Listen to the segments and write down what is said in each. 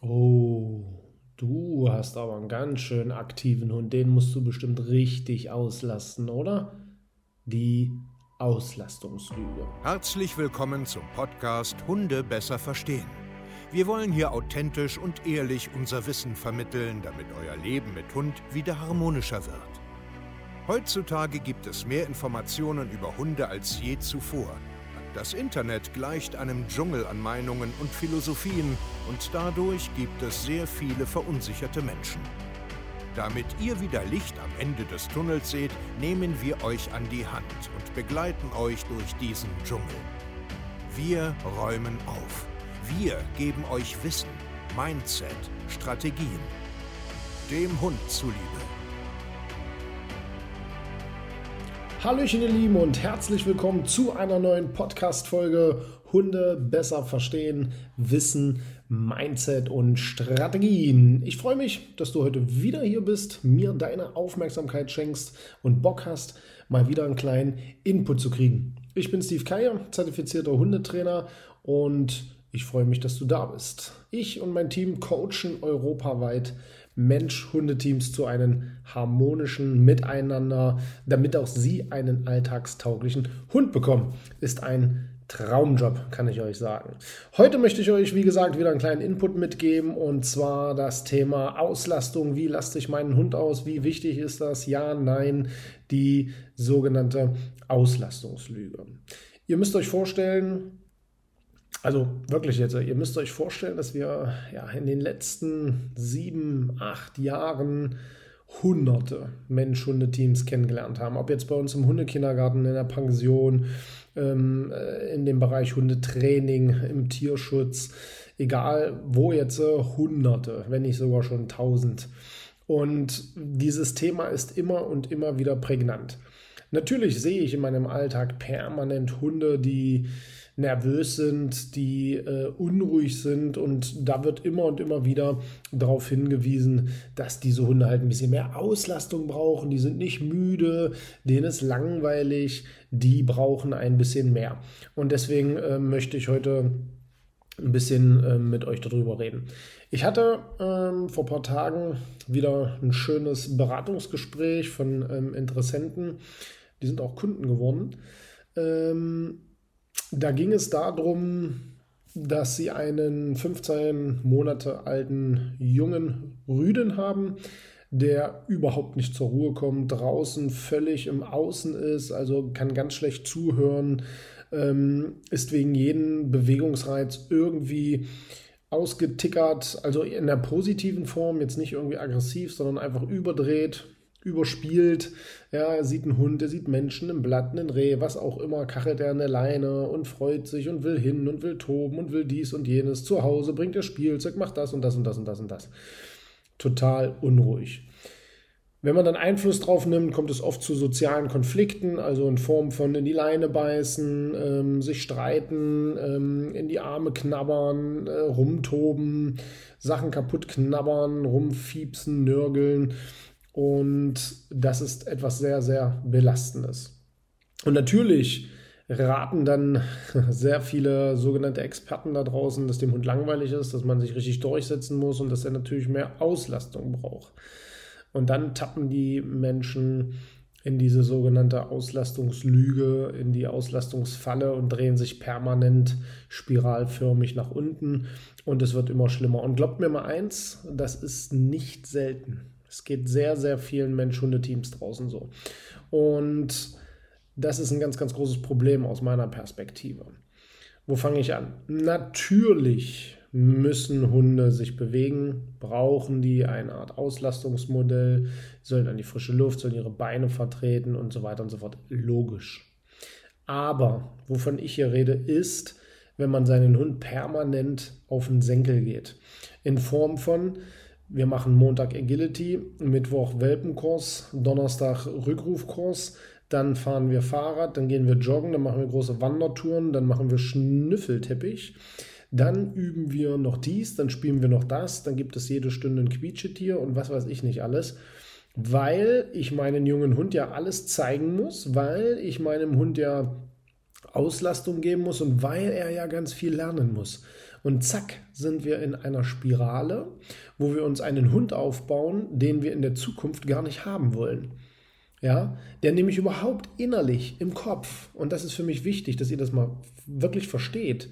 Oh, du hast aber einen ganz schön aktiven Hund. Den musst du bestimmt richtig auslasten, oder? Die Auslastungslüge. Herzlich willkommen zum Podcast Hunde besser verstehen. Wir wollen hier authentisch und ehrlich unser Wissen vermitteln, damit euer Leben mit Hund wieder harmonischer wird. Heutzutage gibt es mehr Informationen über Hunde als je zuvor. Das Internet gleicht einem Dschungel an Meinungen und Philosophien und dadurch gibt es sehr viele verunsicherte Menschen. Damit ihr wieder Licht am Ende des Tunnels seht, nehmen wir euch an die Hand und begleiten euch durch diesen Dschungel. Wir räumen auf. Wir geben euch Wissen, Mindset, Strategien. Dem Hund zuliebe. Hallöchen ihr Lieben und herzlich willkommen zu einer neuen Podcast-Folge Hunde besser verstehen, Wissen, Mindset und Strategien. Ich freue mich, dass du heute wieder hier bist, mir deine Aufmerksamkeit schenkst und Bock hast, mal wieder einen kleinen Input zu kriegen. Ich bin Steve Keier, zertifizierter Hundetrainer und ich freue mich, dass du da bist. Ich und mein Team coachen europaweit Mensch-Hundeteams zu einem harmonischen Miteinander, damit auch sie einen alltagstauglichen Hund bekommen. Ist ein Traumjob, kann ich euch sagen. Heute möchte ich euch, wie gesagt, wieder einen kleinen Input mitgeben und zwar das Thema Auslastung. Wie laste ich meinen Hund aus? Wie wichtig ist das? Ja, nein, die sogenannte Auslastungslüge. Ihr müsst euch vorstellen, also wirklich jetzt, ihr müsst euch vorstellen, dass wir ja in den letzten sieben, acht Jahren hunderte Mensch-Hunde-Teams kennengelernt haben. Ob jetzt bei uns im Hundekindergarten, in der Pension, ähm, äh, in dem Bereich Hundetraining, im Tierschutz, egal wo jetzt, äh, hunderte, wenn nicht sogar schon tausend. Und dieses Thema ist immer und immer wieder prägnant. Natürlich sehe ich in meinem Alltag permanent Hunde, die nervös sind, die äh, unruhig sind und da wird immer und immer wieder darauf hingewiesen, dass diese Hunde halt ein bisschen mehr Auslastung brauchen, die sind nicht müde, denen ist langweilig, die brauchen ein bisschen mehr. Und deswegen äh, möchte ich heute ein bisschen äh, mit euch darüber reden. Ich hatte ähm, vor ein paar Tagen wieder ein schönes Beratungsgespräch von ähm, Interessenten, die sind auch Kunden geworden. Ähm, da ging es darum, dass sie einen 15 Monate alten jungen Rüden haben, der überhaupt nicht zur Ruhe kommt, draußen völlig im Außen ist, also kann ganz schlecht zuhören, ähm, ist wegen jedem Bewegungsreiz irgendwie ausgetickert, also in der positiven Form, jetzt nicht irgendwie aggressiv, sondern einfach überdreht, überspielt. Ja, er sieht einen Hund, er sieht Menschen, einen Blatt, einen Reh, was auch immer, kachelt er eine Leine und freut sich und will hin und will toben und will dies und jenes. Zu Hause bringt er Spielzeug, macht das und das und das und das und das. Total unruhig. Wenn man dann Einfluss drauf nimmt, kommt es oft zu sozialen Konflikten, also in Form von in die Leine beißen, ähm, sich streiten, ähm, in die Arme knabbern, äh, rumtoben, Sachen kaputt knabbern, rumfiepsen, nörgeln. Und das ist etwas sehr, sehr Belastendes. Und natürlich raten dann sehr viele sogenannte Experten da draußen, dass dem Hund langweilig ist, dass man sich richtig durchsetzen muss und dass er natürlich mehr Auslastung braucht. Und dann tappen die Menschen in diese sogenannte Auslastungslüge, in die Auslastungsfalle und drehen sich permanent spiralförmig nach unten und es wird immer schlimmer. Und glaubt mir mal eins, das ist nicht selten. Es geht sehr, sehr vielen Mensch-Hunde-Teams draußen so. Und das ist ein ganz, ganz großes Problem aus meiner Perspektive. Wo fange ich an? Natürlich müssen Hunde sich bewegen, brauchen die eine Art Auslastungsmodell, sollen an die frische Luft, sollen ihre Beine vertreten und so weiter und so fort. Logisch. Aber wovon ich hier rede, ist, wenn man seinen Hund permanent auf den Senkel geht. In Form von, wir machen Montag Agility, Mittwoch Welpenkurs, Donnerstag Rückrufkurs, dann fahren wir Fahrrad, dann gehen wir joggen, dann machen wir große Wandertouren, dann machen wir Schnüffelteppich. Dann üben wir noch dies, dann spielen wir noch das, dann gibt es jede Stunde ein Quietschetier und was weiß ich nicht alles. Weil ich meinen jungen Hund ja alles zeigen muss, weil ich meinem Hund ja Auslastung geben muss und weil er ja ganz viel lernen muss. Und zack, sind wir in einer Spirale, wo wir uns einen Hund aufbauen, den wir in der Zukunft gar nicht haben wollen. Ja, der nämlich überhaupt innerlich im Kopf, und das ist für mich wichtig, dass ihr das mal wirklich versteht,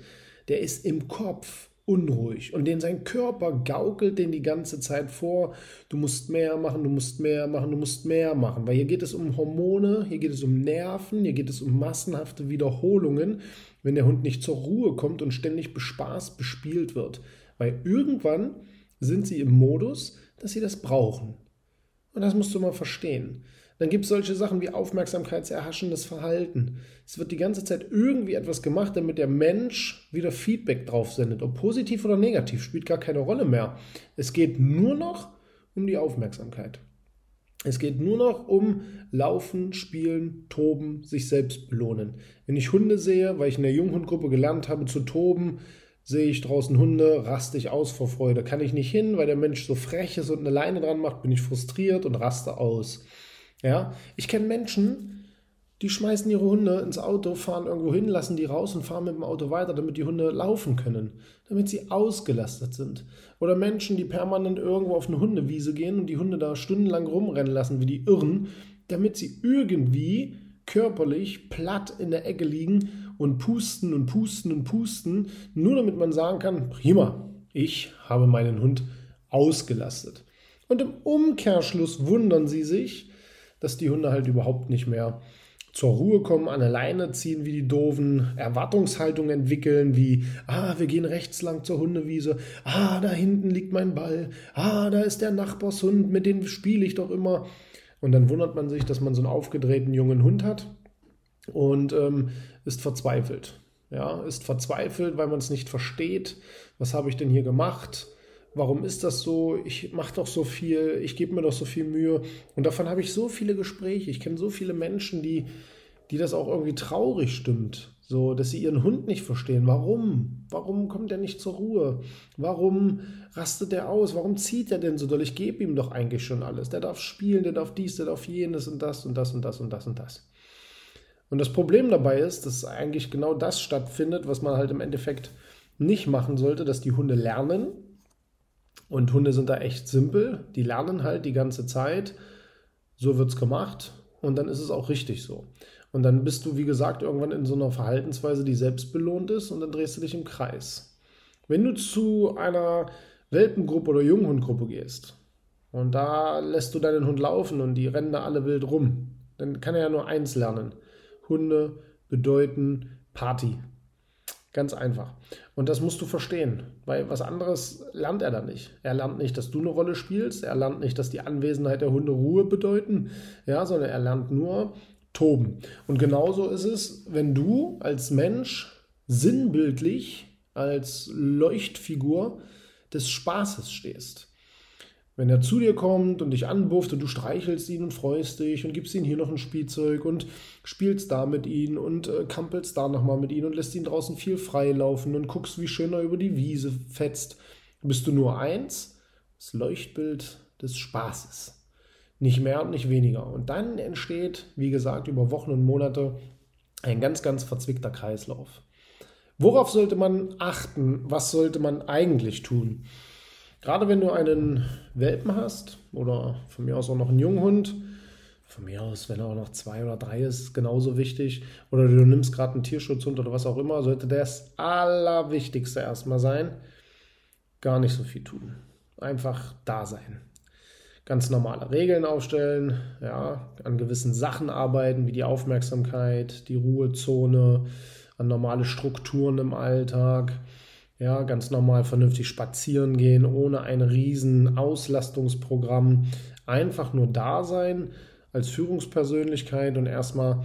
der ist im Kopf unruhig und den sein Körper gaukelt den die ganze Zeit vor, du musst mehr machen, du musst mehr machen, du musst mehr machen, weil hier geht es um Hormone, hier geht es um Nerven, hier geht es um massenhafte Wiederholungen, wenn der Hund nicht zur Ruhe kommt und ständig bespaßt, bespielt wird, weil irgendwann sind sie im Modus, dass sie das brauchen. Und das musst du mal verstehen. Dann gibt es solche Sachen wie aufmerksamkeitserhaschendes Verhalten. Es wird die ganze Zeit irgendwie etwas gemacht, damit der Mensch wieder Feedback drauf sendet. Ob positiv oder negativ, spielt gar keine Rolle mehr. Es geht nur noch um die Aufmerksamkeit. Es geht nur noch um Laufen, Spielen, Toben, sich selbst belohnen. Wenn ich Hunde sehe, weil ich in der Junghundgruppe gelernt habe zu toben, sehe ich draußen Hunde, raste ich aus vor Freude. Kann ich nicht hin, weil der Mensch so frech ist und eine Leine dran macht, bin ich frustriert und raste aus. Ja, ich kenne Menschen, die schmeißen ihre Hunde ins Auto, fahren irgendwo hin, lassen die raus und fahren mit dem Auto weiter, damit die Hunde laufen können, damit sie ausgelastet sind. Oder Menschen, die permanent irgendwo auf eine Hundewiese gehen und die Hunde da stundenlang rumrennen lassen wie die Irren, damit sie irgendwie körperlich platt in der Ecke liegen und pusten und pusten und pusten, nur damit man sagen kann, prima, ich habe meinen Hund ausgelastet. Und im Umkehrschluss wundern sie sich, dass die Hunde halt überhaupt nicht mehr zur Ruhe kommen, an der Leine ziehen wie die doofen, Erwartungshaltung entwickeln wie, ah, wir gehen rechts lang zur Hundewiese, ah, da hinten liegt mein Ball, ah, da ist der Nachbarshund, mit dem spiele ich doch immer. Und dann wundert man sich, dass man so einen aufgedrehten jungen Hund hat und ähm, ist verzweifelt. Ja, ist verzweifelt, weil man es nicht versteht. Was habe ich denn hier gemacht? Warum ist das so? Ich mache doch so viel, ich gebe mir doch so viel Mühe. Und davon habe ich so viele Gespräche. Ich kenne so viele Menschen, die, die das auch irgendwie traurig stimmt. So, dass sie ihren Hund nicht verstehen. Warum? Warum kommt er nicht zur Ruhe? Warum rastet er aus? Warum zieht er denn so doll? Ich gebe ihm doch eigentlich schon alles. Der darf spielen, der darf dies, der darf jenes und das und das und das und das und das. Und das Problem dabei ist, dass eigentlich genau das stattfindet, was man halt im Endeffekt nicht machen sollte, dass die Hunde lernen, und Hunde sind da echt simpel. Die lernen halt die ganze Zeit. So wird es gemacht. Und dann ist es auch richtig so. Und dann bist du, wie gesagt, irgendwann in so einer Verhaltensweise, die selbst belohnt ist. Und dann drehst du dich im Kreis. Wenn du zu einer Welpengruppe oder Junghundgruppe gehst und da lässt du deinen Hund laufen und die rennen da alle wild rum, dann kann er ja nur eins lernen. Hunde bedeuten Party. Ganz einfach. Und das musst du verstehen, weil was anderes lernt er da nicht. Er lernt nicht, dass du eine Rolle spielst, er lernt nicht, dass die Anwesenheit der Hunde Ruhe bedeuten, ja, sondern er lernt nur toben. Und genauso ist es, wenn du als Mensch sinnbildlich als Leuchtfigur des Spaßes stehst. Wenn er zu dir kommt und dich anbufft und du streichelst ihn und freust dich und gibst ihm hier noch ein Spielzeug und spielst da mit ihm und äh, kampelst da nochmal mit ihm und lässt ihn draußen viel frei laufen und guckst, wie schön er über die Wiese fetzt, bist du nur eins, das Leuchtbild des Spaßes. Nicht mehr und nicht weniger. Und dann entsteht, wie gesagt, über Wochen und Monate ein ganz, ganz verzwickter Kreislauf. Worauf sollte man achten? Was sollte man eigentlich tun? Gerade wenn du einen Welpen hast oder von mir aus auch noch einen Junghund, von mir aus, wenn er auch noch zwei oder drei ist, genauso wichtig, oder du nimmst gerade einen Tierschutzhund oder was auch immer, sollte das Allerwichtigste erstmal sein, gar nicht so viel tun. Einfach da sein. Ganz normale Regeln aufstellen, ja, an gewissen Sachen arbeiten, wie die Aufmerksamkeit, die Ruhezone, an normale Strukturen im Alltag ja, ganz normal vernünftig spazieren gehen, ohne ein riesen Auslastungsprogramm. Einfach nur da sein als Führungspersönlichkeit und erstmal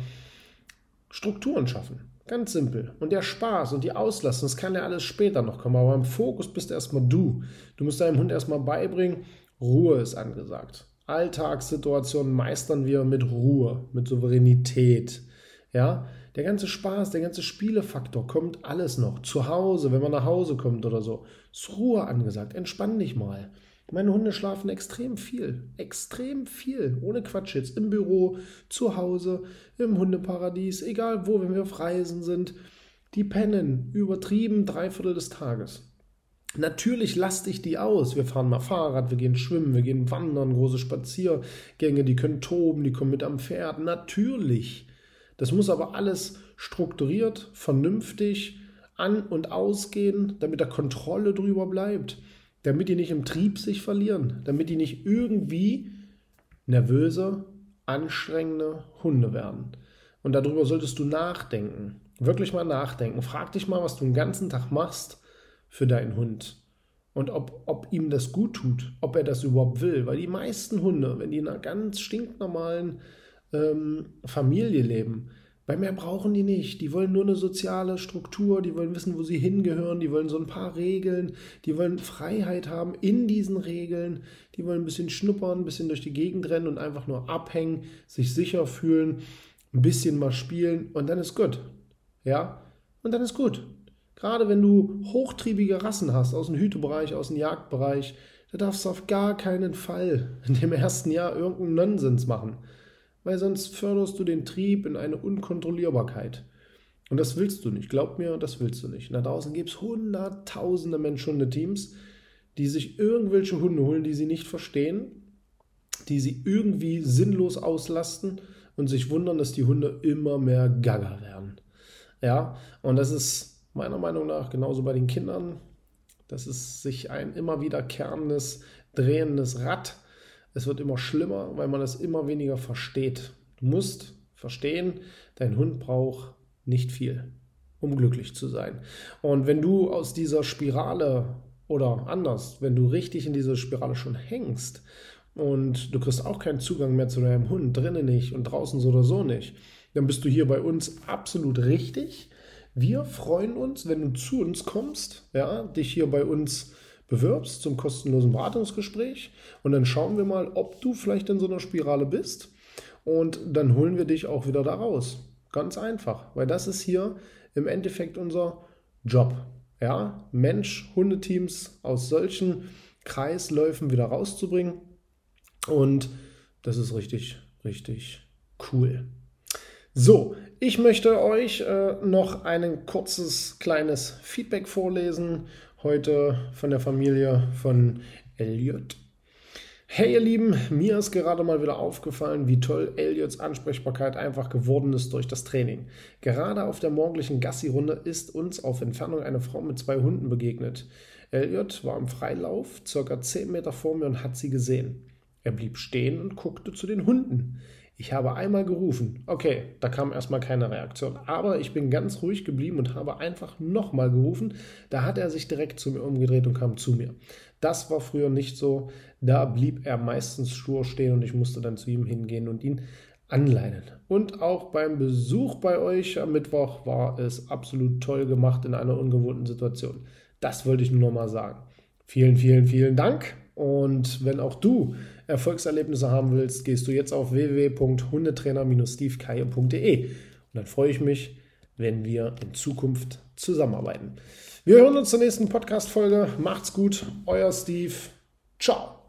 Strukturen schaffen. Ganz simpel. Und der Spaß und die Auslastung, das kann ja alles später noch kommen. Aber im Fokus bist erstmal du. Du musst deinem Hund erstmal beibringen, Ruhe ist angesagt. Alltagssituationen meistern wir mit Ruhe, mit Souveränität. Ja, der ganze Spaß, der ganze Spielefaktor kommt alles noch. Zu Hause, wenn man nach Hause kommt oder so. Ist Ruhe angesagt. Entspann dich mal. Meine Hunde schlafen extrem viel. Extrem viel. Ohne Quatsch jetzt. Im Büro, zu Hause, im Hundeparadies, egal wo, wenn wir auf Reisen sind. Die pennen übertrieben drei Viertel des Tages. Natürlich laste ich die aus. Wir fahren mal Fahrrad, wir gehen schwimmen, wir gehen wandern, große Spaziergänge, die können toben, die kommen mit am Pferd. Natürlich. Das muss aber alles strukturiert, vernünftig an- und ausgehen, damit da Kontrolle drüber bleibt. Damit die nicht im Trieb sich verlieren. Damit die nicht irgendwie nervöse, anstrengende Hunde werden. Und darüber solltest du nachdenken. Wirklich mal nachdenken. Frag dich mal, was du den ganzen Tag machst für deinen Hund. Und ob, ob ihm das gut tut, ob er das überhaupt will. Weil die meisten Hunde, wenn die in einer ganz stinknormalen ähm, Familie leben, bei mehr brauchen die nicht. Die wollen nur eine soziale Struktur, die wollen wissen, wo sie hingehören, die wollen so ein paar Regeln, die wollen Freiheit haben in diesen Regeln, die wollen ein bisschen schnuppern, ein bisschen durch die Gegend rennen und einfach nur abhängen, sich sicher fühlen, ein bisschen mal spielen und dann ist gut. Ja? Und dann ist gut. Gerade wenn du hochtriebige Rassen hast, aus dem Hütebereich, aus dem Jagdbereich, da darfst du auf gar keinen Fall in dem ersten Jahr irgendeinen Nonsens machen. Weil sonst förderst du den Trieb in eine Unkontrollierbarkeit. Und das willst du nicht. Glaub mir, das willst du nicht. Da draußen gibt es hunderttausende Mensch-Hunde-Teams, die sich irgendwelche Hunde holen, die sie nicht verstehen, die sie irgendwie sinnlos auslasten und sich wundern, dass die Hunde immer mehr gaga werden. Ja, und das ist meiner Meinung nach genauso bei den Kindern. Das ist sich ein immer wiederkehrendes, drehendes Rad. Es wird immer schlimmer, weil man es immer weniger versteht. Du musst verstehen, dein Hund braucht nicht viel, um glücklich zu sein. Und wenn du aus dieser Spirale oder anders, wenn du richtig in dieser Spirale schon hängst und du kriegst auch keinen Zugang mehr zu deinem Hund, drinnen nicht und draußen so oder so nicht, dann bist du hier bei uns absolut richtig. Wir freuen uns, wenn du zu uns kommst, ja, dich hier bei uns bewirbst zum kostenlosen Beratungsgespräch und dann schauen wir mal, ob du vielleicht in so einer Spirale bist und dann holen wir dich auch wieder da raus. Ganz einfach, weil das ist hier im Endeffekt unser Job. Ja, Mensch-Hundeteams aus solchen Kreisläufen wieder rauszubringen und das ist richtig, richtig cool. So, ich möchte euch äh, noch ein kurzes kleines Feedback vorlesen. Heute von der Familie von Elliot. Hey ihr Lieben, mir ist gerade mal wieder aufgefallen, wie toll Elliots Ansprechbarkeit einfach geworden ist durch das Training. Gerade auf der morgendlichen Gassi-Runde ist uns auf Entfernung eine Frau mit zwei Hunden begegnet. Elliot war im Freilauf, circa 10 Meter vor mir und hat sie gesehen. Er blieb stehen und guckte zu den Hunden. Ich habe einmal gerufen. Okay, da kam erstmal keine Reaktion. Aber ich bin ganz ruhig geblieben und habe einfach nochmal gerufen. Da hat er sich direkt zu mir umgedreht und kam zu mir. Das war früher nicht so. Da blieb er meistens stur stehen und ich musste dann zu ihm hingehen und ihn anleinen. Und auch beim Besuch bei euch am Mittwoch war es absolut toll gemacht in einer ungewohnten Situation. Das wollte ich nur noch mal sagen. Vielen, vielen, vielen Dank. Und wenn auch du Erfolgserlebnisse haben willst, gehst du jetzt auf www.hundetrainer-stevekeier.de. Und dann freue ich mich, wenn wir in Zukunft zusammenarbeiten. Wir hören uns zur nächsten Podcast-Folge. Macht's gut, euer Steve. Ciao.